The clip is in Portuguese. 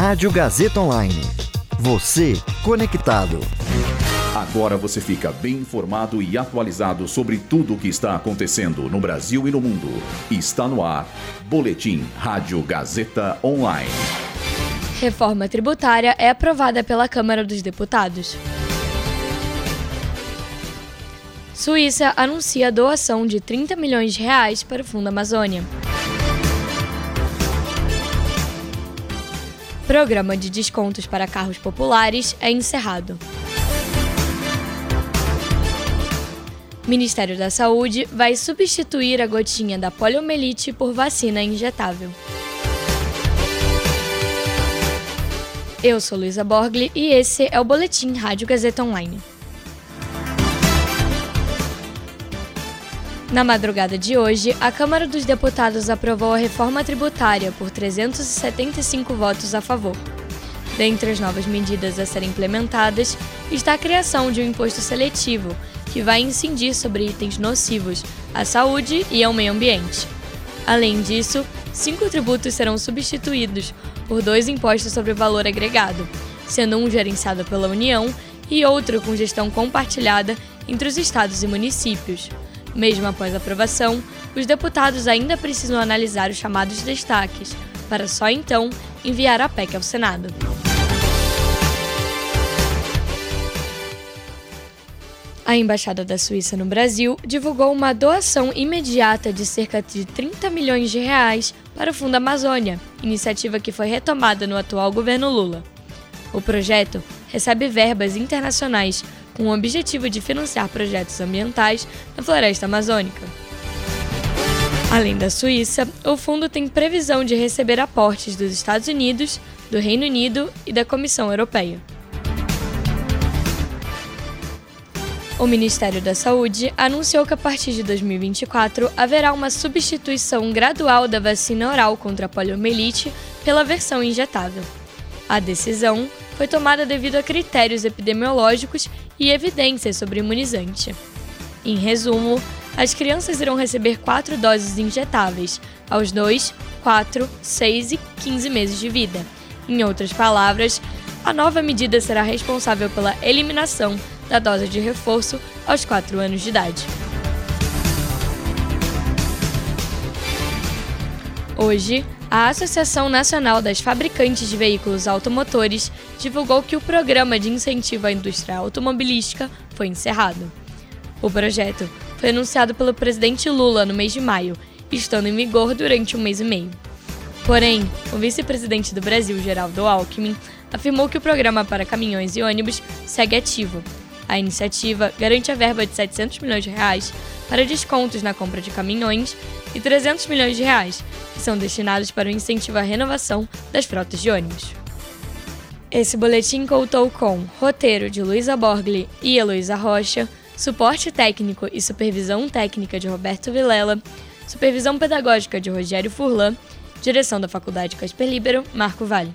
Rádio Gazeta Online. Você conectado. Agora você fica bem informado e atualizado sobre tudo o que está acontecendo no Brasil e no mundo. Está no ar. Boletim Rádio Gazeta Online. Reforma tributária é aprovada pela Câmara dos Deputados. Suíça anuncia doação de 30 milhões de reais para o Fundo Amazônia. Programa de descontos para carros populares é encerrado. Ministério da Saúde vai substituir a gotinha da poliomielite por vacina injetável. Eu sou Luísa Borgli e esse é o Boletim Rádio Gazeta Online. Na madrugada de hoje, a Câmara dos Deputados aprovou a reforma tributária por 375 votos a favor. Dentre as novas medidas a serem implementadas está a criação de um imposto seletivo, que vai incidir sobre itens nocivos à saúde e ao meio ambiente. Além disso, cinco tributos serão substituídos por dois impostos sobre valor agregado, sendo um gerenciado pela União e outro com gestão compartilhada entre os estados e municípios. Mesmo após a aprovação, os deputados ainda precisam analisar os chamados destaques, para só então enviar a PEC ao Senado. A Embaixada da Suíça no Brasil divulgou uma doação imediata de cerca de 30 milhões de reais para o Fundo Amazônia, iniciativa que foi retomada no atual governo Lula. O projeto recebe verbas internacionais com o objetivo de financiar projetos ambientais na floresta amazônica. Além da Suíça, o fundo tem previsão de receber aportes dos Estados Unidos, do Reino Unido e da Comissão Europeia. O Ministério da Saúde anunciou que a partir de 2024 haverá uma substituição gradual da vacina oral contra a poliomielite pela versão injetável. A decisão foi tomada devido a critérios epidemiológicos e evidências sobre o imunizante. Em resumo, as crianças irão receber quatro doses injetáveis aos 2, 4, 6 e 15 meses de vida. Em outras palavras, a nova medida será responsável pela eliminação da dose de reforço aos 4 anos de idade. Hoje, a Associação Nacional das Fabricantes de Veículos Automotores divulgou que o programa de incentivo à indústria automobilística foi encerrado. O projeto foi anunciado pelo presidente Lula no mês de maio, estando em vigor durante um mês e meio. Porém, o vice-presidente do Brasil, Geraldo Alckmin, afirmou que o programa para caminhões e ônibus segue ativo. A iniciativa garante a verba de 700 milhões de reais para descontos na compra de caminhões e 300 milhões de reais, que são destinados para o incentivo à renovação das frotas de ônibus. Esse boletim contou com roteiro de Luísa Borgli e Heloísa Rocha, suporte técnico e supervisão técnica de Roberto Vilela, supervisão pedagógica de Rogério Furlan, direção da Faculdade Casper Libero, Marco Vale.